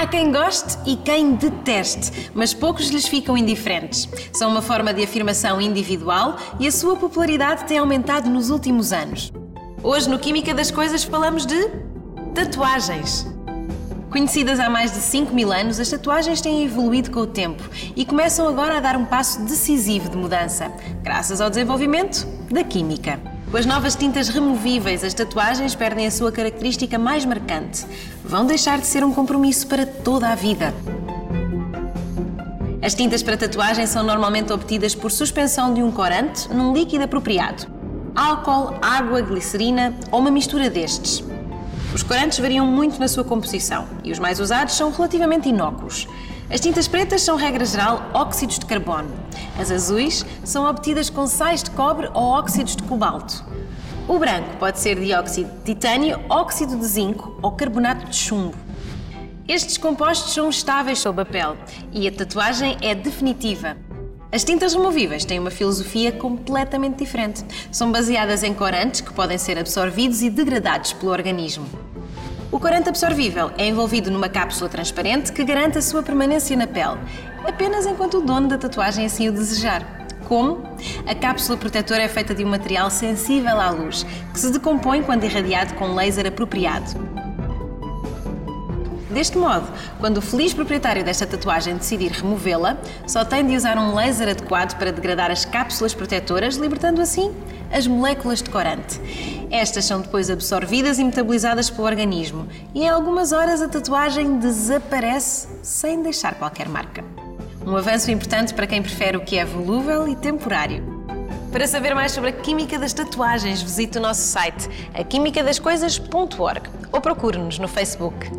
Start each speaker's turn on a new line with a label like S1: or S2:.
S1: Há quem goste e quem deteste, mas poucos lhes ficam indiferentes. São uma forma de afirmação individual e a sua popularidade tem aumentado nos últimos anos. Hoje, no Química das Coisas, falamos de tatuagens. Conhecidas há mais de 5 mil anos, as tatuagens têm evoluído com o tempo e começam agora a dar um passo decisivo de mudança, graças ao desenvolvimento da química. Com as novas tintas removíveis, as tatuagens perdem a sua característica mais marcante. Vão deixar de ser um compromisso para toda a vida. As tintas para tatuagem são normalmente obtidas por suspensão de um corante num líquido apropriado. Álcool, água, glicerina ou uma mistura destes. Os corantes variam muito na sua composição e os mais usados são relativamente inócuos. As tintas pretas são, regra geral, óxidos de carbono. As azuis são obtidas com sais de cobre ou óxidos de cobalto. O branco pode ser dióxido de titânio, óxido de zinco ou carbonato de chumbo. Estes compostos são estáveis sob a pele e a tatuagem é definitiva. As tintas removíveis têm uma filosofia completamente diferente. São baseadas em corantes que podem ser absorvidos e degradados pelo organismo. O corante absorvível é envolvido numa cápsula transparente que garante a sua permanência na pele, apenas enquanto o dono da tatuagem assim o desejar. Como? A cápsula protetora é feita de um material sensível à luz, que se decompõe quando irradiado com um laser apropriado. Deste modo, quando o feliz proprietário desta tatuagem decidir removê-la, só tem de usar um laser adequado para degradar as cápsulas protetoras, libertando assim as moléculas de corante. Estas são depois absorvidas e metabolizadas pelo organismo e em algumas horas a tatuagem desaparece sem deixar qualquer marca. Um avanço importante para quem prefere o que é volúvel e temporário. Para saber mais sobre a química das tatuagens, visite o nosso site aquimicadascoisas.org ou procure-nos no Facebook.